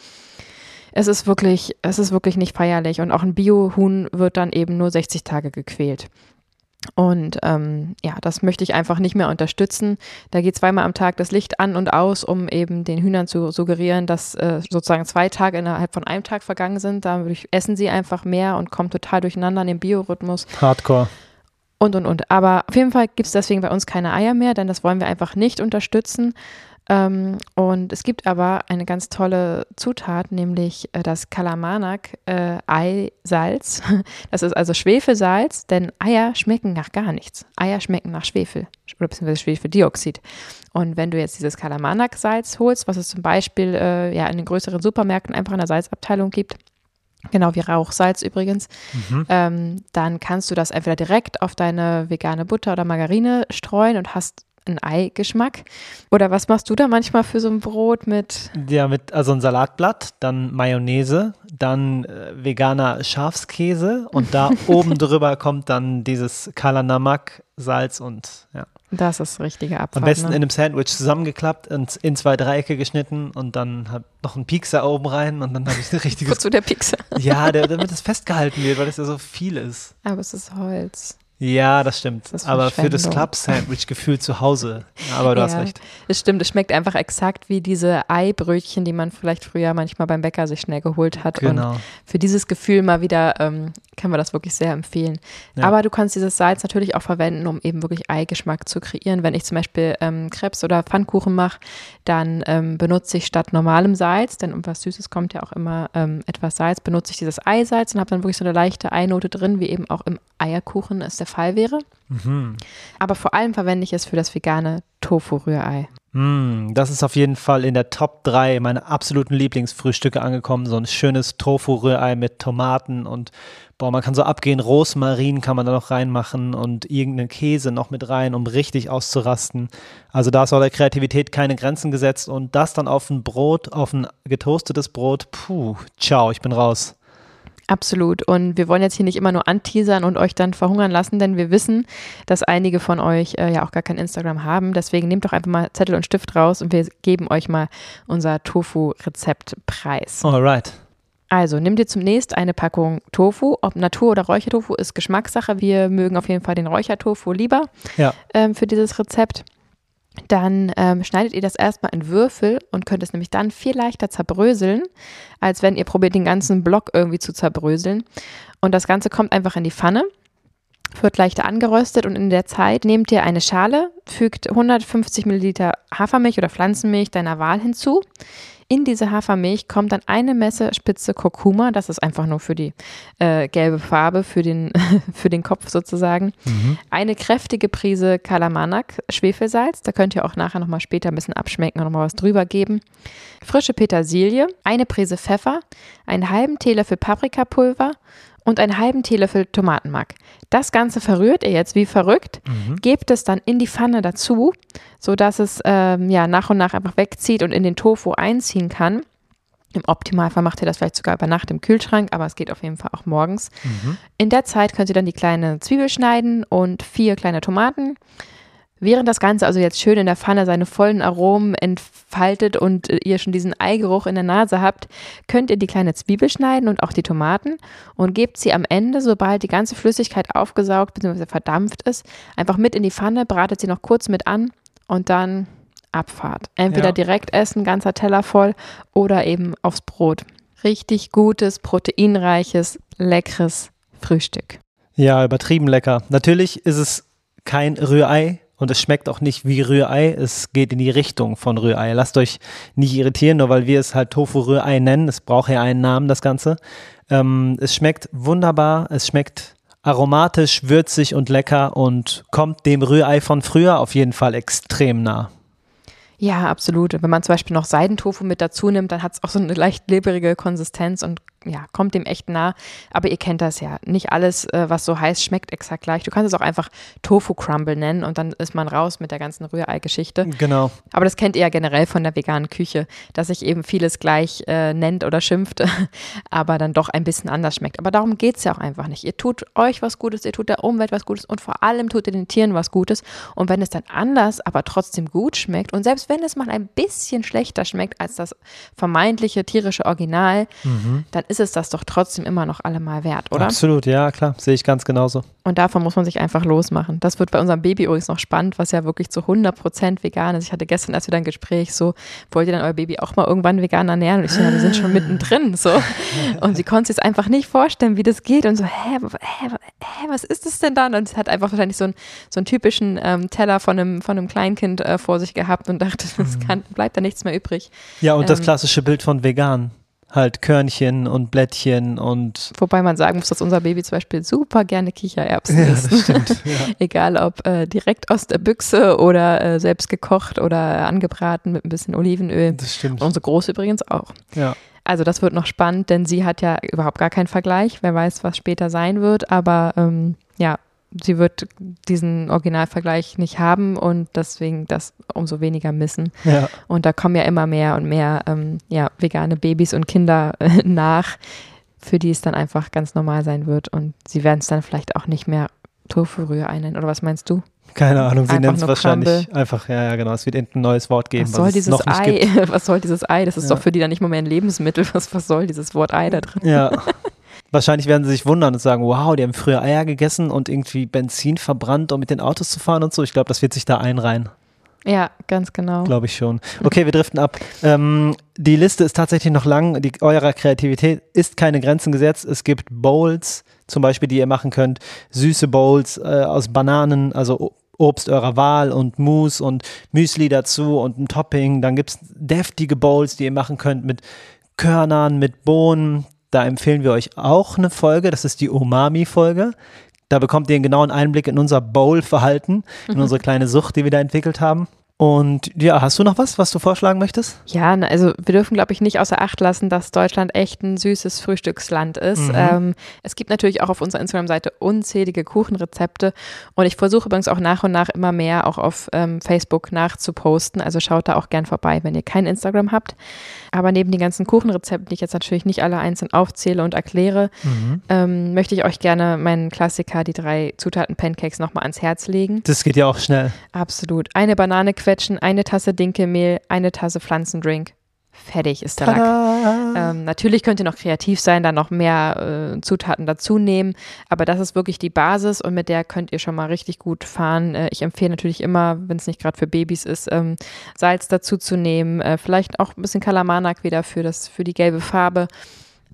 Speaker 1: es ist wirklich, es ist wirklich nicht feierlich. Und auch ein Bio-Huhn wird dann eben nur 60 Tage gequält. Und ähm, ja, das möchte ich einfach nicht mehr unterstützen. Da geht zweimal am Tag das Licht an und aus, um eben den Hühnern zu suggerieren, dass äh, sozusagen zwei Tage innerhalb von einem Tag vergangen sind. Dadurch essen sie einfach mehr und kommen total durcheinander in den Biorhythmus
Speaker 2: Hardcore.
Speaker 1: und, und, und. Aber auf jeden Fall gibt es deswegen bei uns keine Eier mehr, denn das wollen wir einfach nicht unterstützen. Ähm, und es gibt aber eine ganz tolle Zutat, nämlich äh, das Kalamanak äh. Das ist also Schwefelsalz, denn Eier schmecken nach gar nichts. Eier schmecken nach Schwefel oder beziehungsweise Schwefeldioxid. Und wenn du jetzt dieses Kalamanak-Salz holst, was es zum Beispiel äh, ja in den größeren Supermärkten einfach in der Salzabteilung gibt, Genau wie Rauchsalz übrigens.
Speaker 2: Mhm.
Speaker 1: Ähm, dann kannst du das entweder direkt auf deine vegane Butter oder Margarine streuen und hast einen Eigeschmack. Oder was machst du da manchmal für so ein Brot mit?
Speaker 2: Ja, mit also ein Salatblatt, dann Mayonnaise, dann äh, veganer Schafskäse und da oben drüber kommt dann dieses Kalanamak, Salz und ja.
Speaker 1: Das ist richtige Abfahrt.
Speaker 2: Am besten
Speaker 1: ne?
Speaker 2: in einem Sandwich zusammengeklappt und in zwei Dreiecke geschnitten und dann hab noch einen Piekser oben rein und dann habe ich ein richtiges.
Speaker 1: Wozu der Pixar?
Speaker 2: ja, der, damit es festgehalten wird, weil das ja so viel ist.
Speaker 1: Aber es ist Holz.
Speaker 2: Ja, das stimmt.
Speaker 1: Das ist
Speaker 2: aber für das. Club-Sandwich gefühlt zu Hause. Aber du hast
Speaker 1: Ja,
Speaker 2: recht.
Speaker 1: Es stimmt, es schmeckt einfach exakt wie diese Eibrötchen, die man vielleicht früher manchmal beim Bäcker sich schnell geholt hat. Und
Speaker 2: Genau.
Speaker 1: für dieses Gefühl mal wieder ähm, können wir das wirklich sehr empfehlen.
Speaker 2: Ja.
Speaker 1: Aber du kannst dieses Salz natürlich auch verwenden, um eben wirklich Eigeschmack zu kreieren. Wenn ich zum Beispiel ähm, Krebs oder Pfannkuchen mache, dann ähm, benutze ich statt normalem Salz, denn um was Süßes kommt ja auch immer ähm, etwas Salz, benutze ich dieses Eisalz und habe dann wirklich so eine leichte Einote drin, wie eben auch im Eierkuchen es der Fall wäre.
Speaker 2: Mhm.
Speaker 1: Aber vor allem verwende ich es für das vegane Tofu-Rührei.
Speaker 2: Mm, das ist auf jeden Fall in der Top 3 meiner absoluten Lieblingsfrühstücke angekommen. So ein schönes Tofu-Rührei mit Tomaten und boah, man kann so abgehen. Rosmarin kann man da noch reinmachen und irgendeinen Käse noch mit rein, um richtig auszurasten. Also da ist auch der Kreativität keine Grenzen gesetzt und das dann auf ein Brot, auf ein getoastetes Brot. Puh, ciao, ich bin raus.
Speaker 1: Absolut. Und wir wollen jetzt hier nicht immer nur anteasern und euch dann verhungern lassen, denn wir wissen, dass einige von euch äh, ja auch gar kein Instagram haben. Deswegen nehmt doch einfach mal Zettel und Stift raus und wir geben euch mal unser Tofu-Rezept preis.
Speaker 2: Alright.
Speaker 1: Also, nimm dir zunächst eine Packung Tofu. Ob Natur- oder Räuchertofu ist Geschmackssache. Wir mögen auf jeden Fall den Räuchertofu lieber
Speaker 2: Ja.
Speaker 1: ähm, für dieses Rezept. Dann ähm, schneidet ihr das erstmal in Würfel und könnt es nämlich dann viel leichter zerbröseln, als wenn ihr probiert, den ganzen Block irgendwie zu zerbröseln. Und das Ganze kommt einfach in die Pfanne, wird leichter angeröstet und in der Zeit nehmt ihr eine Schale, fügt 150 Milliliter Hafermilch oder Pflanzenmilch deiner Wahl hinzu. In diese Hafermilch kommt dann eine Messerspitze Kurkuma, das ist einfach nur für die äh, gelbe Farbe, für den, für den Kopf sozusagen. Eine kräftige Prise Kalamanak, Schwefelsalz, da könnt ihr auch nachher nochmal später ein bisschen abschmecken und nochmal was drüber geben. Frische Petersilie, eine Prise Pfeffer, einen halben Teelöffel Paprikapulver und einen halben Teelöffel Tomatenmark. Das Ganze verrührt ihr jetzt wie verrückt, gebt es dann in die Pfanne dazu, sodass es ähm, ja, nach und nach einfach wegzieht und in den Tofu einziehen kann. Im Optimalfall macht ihr das vielleicht sogar über Nacht im Kühlschrank, aber es geht auf jeden Fall auch morgens. In der Zeit könnt ihr dann die kleine Zwiebel schneiden und vier kleine Tomaten. Während das Ganze also jetzt schön in der Pfanne seine vollen Aromen entfaltet und äh, ihr schon diesen Eigeruch in der Nase habt, könnt ihr die kleine Zwiebel schneiden und auch die Tomaten und gebt sie am Ende, sobald die ganze Flüssigkeit aufgesaugt bzw. verdampft ist, einfach mit in die Pfanne, bratet sie noch kurz mit an und dann Abfahrt. Entweder
Speaker 2: Ja.
Speaker 1: direkt essen, ganzer Teller voll oder eben aufs Brot. Richtig gutes, proteinreiches, leckeres Frühstück.
Speaker 2: Ja, übertrieben lecker. Natürlich ist es kein Rührei und es schmeckt auch nicht wie Rührei. Es geht in die Richtung von Rührei. Lasst euch nicht irritieren, nur weil wir es halt Tofu-Rührei nennen. Es braucht ja einen Namen, das Ganze. Ähm, es schmeckt wunderbar. Es schmeckt aromatisch, würzig und lecker und kommt dem Rührei von früher auf jeden Fall extrem nah.
Speaker 1: Ja, absolut. Wenn man zum Beispiel noch Seidentofu mit dazu nimmt, dann hat es auch so eine leicht leberige Konsistenz und ja, kommt dem echt nah. Aber ihr kennt das ja. Nicht alles, äh, was so heiß, schmeckt exakt gleich. Du kannst es auch einfach Tofu-Crumble nennen und dann ist man raus mit der ganzen Rührei-Geschichte.
Speaker 2: Genau.
Speaker 1: Aber das kennt ihr ja generell von der veganen Küche, dass sich eben vieles gleich äh, nennt oder schimpft, aber dann doch ein bisschen anders schmeckt. Aber darum geht es ja auch einfach nicht. Ihr tut euch was Gutes, ihr tut der Umwelt was Gutes und vor allem tut ihr den Tieren was Gutes. Und wenn es dann anders, aber trotzdem gut schmeckt und selbst wenn es mal ein bisschen schlechter schmeckt als das vermeintliche tierische Original, dann ist es das doch trotzdem immer noch allemal wert, oder?
Speaker 2: Absolut, ja, klar. Sehe ich ganz genauso.
Speaker 1: Und davon muss man sich einfach losmachen. Das wird bei unserem Baby übrigens noch spannend, was ja wirklich zu 100% vegan ist. Ich hatte gestern erst wieder ein Gespräch, so, wollt ihr dann euer Baby auch mal irgendwann vegan ernähren? Und ich so, ja, wir sind schon mittendrin, so. Und sie konnte sich es einfach nicht vorstellen, wie das geht. Und so, hä, hä, hä was ist das denn dann? Und sie hat einfach wahrscheinlich so einen, so einen typischen ähm, Teller von einem, von einem Kleinkind äh, vor sich gehabt und dachte, es kann, bleibt da nichts mehr übrig.
Speaker 2: Ja, und das
Speaker 1: Ähm.
Speaker 2: klassische Bild von vegan. Halt Körnchen und Blättchen und
Speaker 1: Wobei man sagen muss, dass unser Baby zum Beispiel super gerne Kichererbsen
Speaker 2: ja,
Speaker 1: isst.
Speaker 2: das stimmt. Ja.
Speaker 1: Egal ob äh, direkt aus der Büchse oder äh, selbst gekocht oder angebraten mit ein bisschen Olivenöl.
Speaker 2: Das stimmt.
Speaker 1: Und unsere Große übrigens auch.
Speaker 2: Ja.
Speaker 1: Also das wird noch spannend, denn sie hat ja überhaupt gar keinen Vergleich. Wer weiß, was später sein wird. Aber ähm, ja, sie wird diesen Originalvergleich nicht haben und deswegen das umso weniger missen.
Speaker 2: Ja.
Speaker 1: Und da kommen ja immer mehr und mehr ähm, ja, vegane Babys und Kinder äh, nach, für die es dann einfach ganz normal sein wird. Und sie werden es dann vielleicht auch nicht mehr Tofu-Rührei nennen. Oder was meinst du?
Speaker 2: Keine Ahnung, sie nennt es wahrscheinlich einfach, ja, ja, genau. Es wird irgendein neues Wort geben,
Speaker 1: Was soll
Speaker 2: es
Speaker 1: dieses
Speaker 2: noch
Speaker 1: Ei?
Speaker 2: gibt.
Speaker 1: Was soll dieses Ei? Das ist
Speaker 2: Ja.
Speaker 1: doch für die dann nicht mal mehr ein Lebensmittel. Was, was soll dieses Wort Ei da drin?
Speaker 2: Ja, Wahrscheinlich werden sie sich wundern und sagen, wow, die haben früher Eier gegessen und irgendwie Benzin verbrannt, um mit den Autos zu fahren und so. Ich glaube, das wird sich da einreihen.
Speaker 1: Ja, ganz genau.
Speaker 2: Glaube ich schon. Okay, wir driften ab. Ähm, die Liste ist tatsächlich noch lang. Die, eurer Kreativität ist keine Grenzen gesetzt. Es gibt Bowls, zum Beispiel, die ihr machen könnt. Süße Bowls äh, aus Bananen, also Obst eurer Wahl und Mousse und Müsli dazu und ein Topping. Dann gibt es deftige Bowls, die ihr machen könnt mit Körnern, mit Bohnen. Da empfehlen wir euch auch eine Folge. Das ist die Umami-Folge. Da bekommt ihr einen genauen Einblick in unser Bowl-Verhalten, in mhm. unsere kleine Sucht, die wir da entwickelt haben. Und ja, hast du noch was, was du vorschlagen möchtest?
Speaker 1: Ja, also wir dürfen, glaube ich, nicht außer Acht lassen, dass Deutschland echt ein süßes Frühstücksland ist. Mhm. Ähm, es gibt natürlich auch auf unserer Instagram-Seite unzählige Kuchenrezepte und ich versuche übrigens auch nach und nach immer mehr auch auf ähm, Facebook nachzuposten. Also schaut da auch gern vorbei, wenn ihr kein Instagram habt. Aber neben den ganzen Kuchenrezepten, die ich jetzt natürlich nicht alle einzeln aufzähle und erkläre, mhm. ähm, möchte ich euch gerne meinen Klassiker, die drei Zutaten Pancakes, nochmal ans Herz legen.
Speaker 2: Das geht ja auch schnell.
Speaker 1: Absolut. Eine Banane quetschen, eine Tasse Dinkelmehl, eine Tasse Pflanzendrink. Fertig ist der Lack. Ähm, natürlich könnt ihr noch kreativ sein, dann noch mehr äh, Zutaten dazu nehmen, aber das ist wirklich die Basis und mit der könnt ihr schon mal richtig gut fahren. Äh, ich empfehle natürlich immer, wenn es nicht gerade für Babys ist, ähm, Salz dazu zu nehmen, äh, vielleicht auch ein bisschen Kalamanak wieder für, das, für die gelbe Farbe.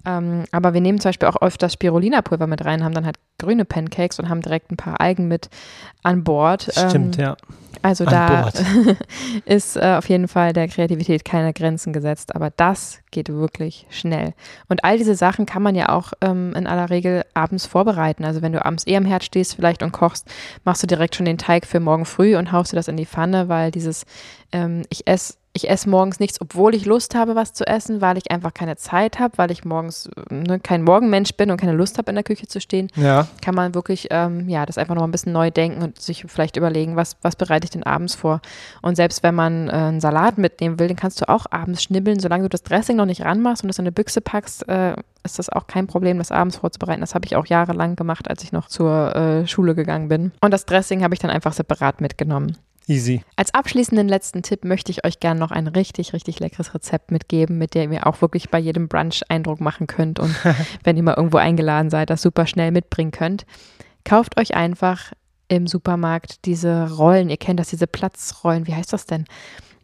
Speaker 1: Ähm, aber wir nehmen zum Beispiel auch öfter Spirulina-Pulver mit rein, haben dann halt grüne Pancakes und haben direkt ein paar Algen mit an Bord.
Speaker 2: Stimmt,
Speaker 1: ähm,
Speaker 2: ja.
Speaker 1: Also an da ist äh, auf jeden Fall der Kreativität keine Grenzen gesetzt, aber das geht wirklich schnell. Und all diese Sachen kann man ja auch ähm, in aller Regel abends vorbereiten. Also wenn du abends eh am Herd stehst vielleicht und kochst, machst du direkt schon den Teig für morgen früh und haust dir das in die Pfanne, weil dieses ähm, ich esse ich esse morgens nichts, obwohl ich Lust habe, was zu essen, weil ich einfach keine Zeit habe, weil ich morgens ne, kein Morgenmensch bin und keine Lust habe, in der Küche zu stehen,
Speaker 2: ja.
Speaker 1: kann man wirklich ähm, ja das einfach noch ein bisschen neu denken und sich vielleicht überlegen, was, was bereite ich denn abends vor. Und selbst wenn man äh, einen Salat mitnehmen will, den kannst du auch abends schnibbeln, solange du das Dressing noch nicht ranmachst und es in eine Büchse packst, äh, ist das auch kein Problem, das abends vorzubereiten. Das habe ich auch jahrelang gemacht, als ich noch zur äh, Schule gegangen bin. Und das Dressing habe ich dann einfach separat mitgenommen.
Speaker 2: Easy.
Speaker 1: Als abschließenden letzten Tipp möchte ich euch gerne noch ein richtig, richtig leckeres Rezept mitgeben, mit dem ihr auch wirklich bei jedem Brunch Eindruck machen könnt und wenn ihr mal irgendwo eingeladen seid, das super schnell mitbringen könnt. Kauft euch einfach im Supermarkt diese Rollen, ihr kennt das, diese Platzrollen, wie heißt das denn?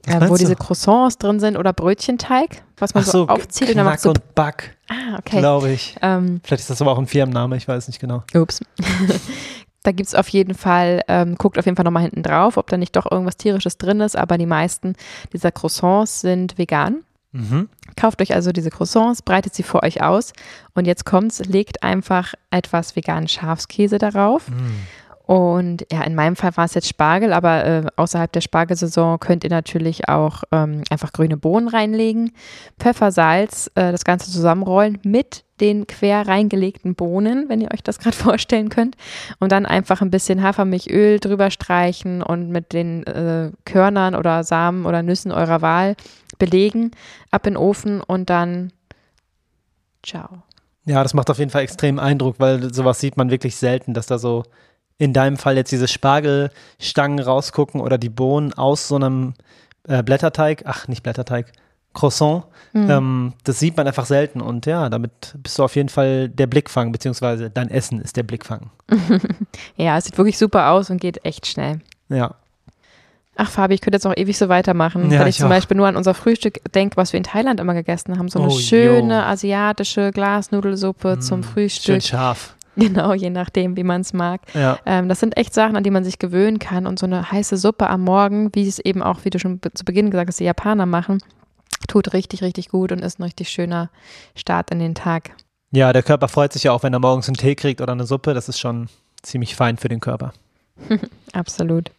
Speaker 1: Äh, wo diese Croissants drin sind oder Brötchenteig, was man Ach so, so aufzieht
Speaker 2: und dann macht so und Back.
Speaker 1: Ah, okay.
Speaker 2: Glaube ich. Ähm, Vielleicht ist das aber auch ein Firmenname, ich weiß nicht genau.
Speaker 1: Ups. Da gibt es auf jeden Fall, ähm, guckt auf jeden Fall nochmal hinten drauf, ob da nicht doch irgendwas Tierisches drin ist, aber die meisten dieser Croissants sind vegan. Mhm. Kauft euch also diese Croissants, breitet sie vor euch aus und jetzt kommt's, legt einfach etwas veganen Schafskäse darauf. Mhm. Und ja, in meinem Fall war es jetzt Spargel, aber äh, außerhalb der Spargelsaison könnt ihr natürlich auch ähm, einfach grüne Bohnen reinlegen, Pfeffer, Salz, äh, das Ganze zusammenrollen mit den quer reingelegten Bohnen, wenn ihr euch das gerade vorstellen könnt. Und dann einfach ein bisschen Hafermilchöl drüber streichen und mit den äh, Körnern oder Samen oder Nüssen eurer Wahl belegen, ab in den Ofen und dann ciao.
Speaker 2: Ja, das macht auf jeden Fall extrem Eindruck, weil sowas sieht man wirklich selten, dass da so in deinem Fall jetzt diese Spargelstangen rausgucken oder die Bohnen aus so einem äh, Blätterteig, ach nicht Blätterteig, Croissant. Mhm. Ähm, das sieht man einfach selten und ja, damit bist du auf jeden Fall der Blickfang, beziehungsweise dein Essen ist der Blickfang.
Speaker 1: ja, es sieht wirklich super aus und geht echt schnell.
Speaker 2: Ja.
Speaker 1: Ach, Fabi, ich könnte jetzt noch ewig so weitermachen, ja, weil ich, ich zum auch. Beispiel nur an unser Frühstück denke, was wir in Thailand immer gegessen haben. So eine oh, schöne yo. asiatische Glasnudelsuppe mm, zum Frühstück.
Speaker 2: Schön scharf.
Speaker 1: Genau, je nachdem, wie man es mag.
Speaker 2: Ja.
Speaker 1: Ähm, das sind echt Sachen, an die man sich gewöhnen kann. Und so eine heiße Suppe am Morgen, wie es eben auch, wie du schon zu Beginn gesagt hast, die Japaner machen, tut richtig, richtig gut und ist ein richtig schöner Start in den Tag.
Speaker 2: Ja, der Körper freut sich ja auch, wenn er morgens einen Tee kriegt oder eine Suppe. Das ist schon ziemlich fein für den Körper.
Speaker 1: Absolut.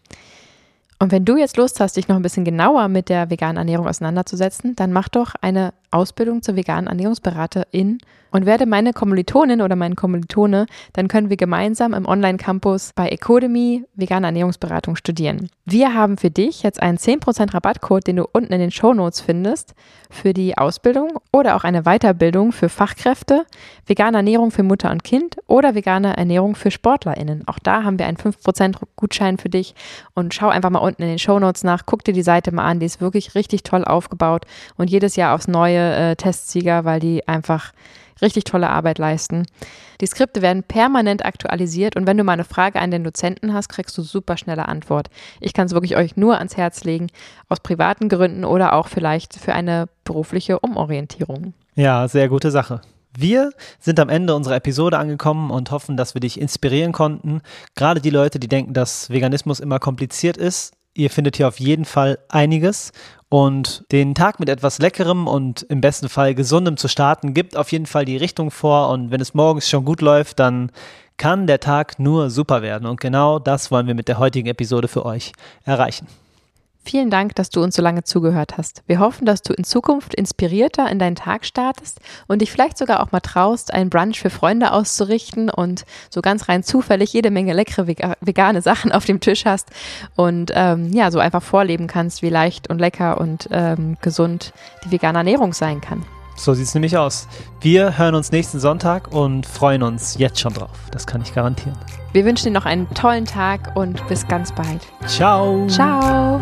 Speaker 1: Und wenn du jetzt Lust hast, dich noch ein bisschen genauer mit der veganen Ernährung auseinanderzusetzen, dann mach doch eine Ausbildung zur veganen Ernährungsberaterin und werde meine Kommilitonin oder mein Kommilitone, dann können wir gemeinsam im Online-Campus bei Ecodemy vegane Ernährungsberatung studieren. Wir haben für dich jetzt einen 10% Rabattcode, den du unten in den Show Notes findest, für die Ausbildung oder auch eine Weiterbildung für Fachkräfte, vegane Ernährung für Mutter und Kind oder vegane Ernährung für SportlerInnen. Auch da haben wir einen 5% Gutschein für dich und schau einfach mal unten in den Show Notes nach, guck dir die Seite mal an, die ist wirklich richtig toll aufgebaut und jedes Jahr aufs neue äh, Testsieger, weil die einfach richtig tolle Arbeit leisten. Die Skripte werden permanent aktualisiert und wenn du mal eine Frage an den Dozenten hast, kriegst du super schnelle Antwort. Ich kann es wirklich euch nur ans Herz legen, aus privaten Gründen oder auch vielleicht für eine berufliche Umorientierung.
Speaker 2: Ja, sehr gute Sache. Wir sind am Ende unserer Episode angekommen und hoffen, dass wir dich inspirieren konnten. Gerade die Leute, die denken, dass Veganismus immer kompliziert ist. Ihr findet hier auf jeden Fall einiges. Und den Tag mit etwas Leckerem und im besten Fall Gesundem zu starten, gibt auf jeden Fall die Richtung vor. Und wenn es morgens schon gut läuft, dann kann der Tag nur super werden. Und genau das wollen wir mit der heutigen Episode für euch erreichen.
Speaker 1: Vielen Dank, dass du uns so lange zugehört hast. Wir hoffen, dass du in Zukunft inspirierter in deinen Tag startest und dich vielleicht sogar auch mal traust, einen Brunch für Freunde auszurichten und so ganz rein zufällig jede Menge leckere vegane Sachen auf dem Tisch hast und ähm, ja, so einfach vorleben kannst, wie leicht und lecker und ähm, gesund die vegane Ernährung sein kann.
Speaker 2: So sieht es nämlich aus. Wir hören uns nächsten Sonntag und freuen uns jetzt schon drauf. Das kann ich garantieren.
Speaker 1: Wir wünschen dir noch einen tollen Tag und bis ganz bald.
Speaker 2: Ciao.
Speaker 1: Ciao.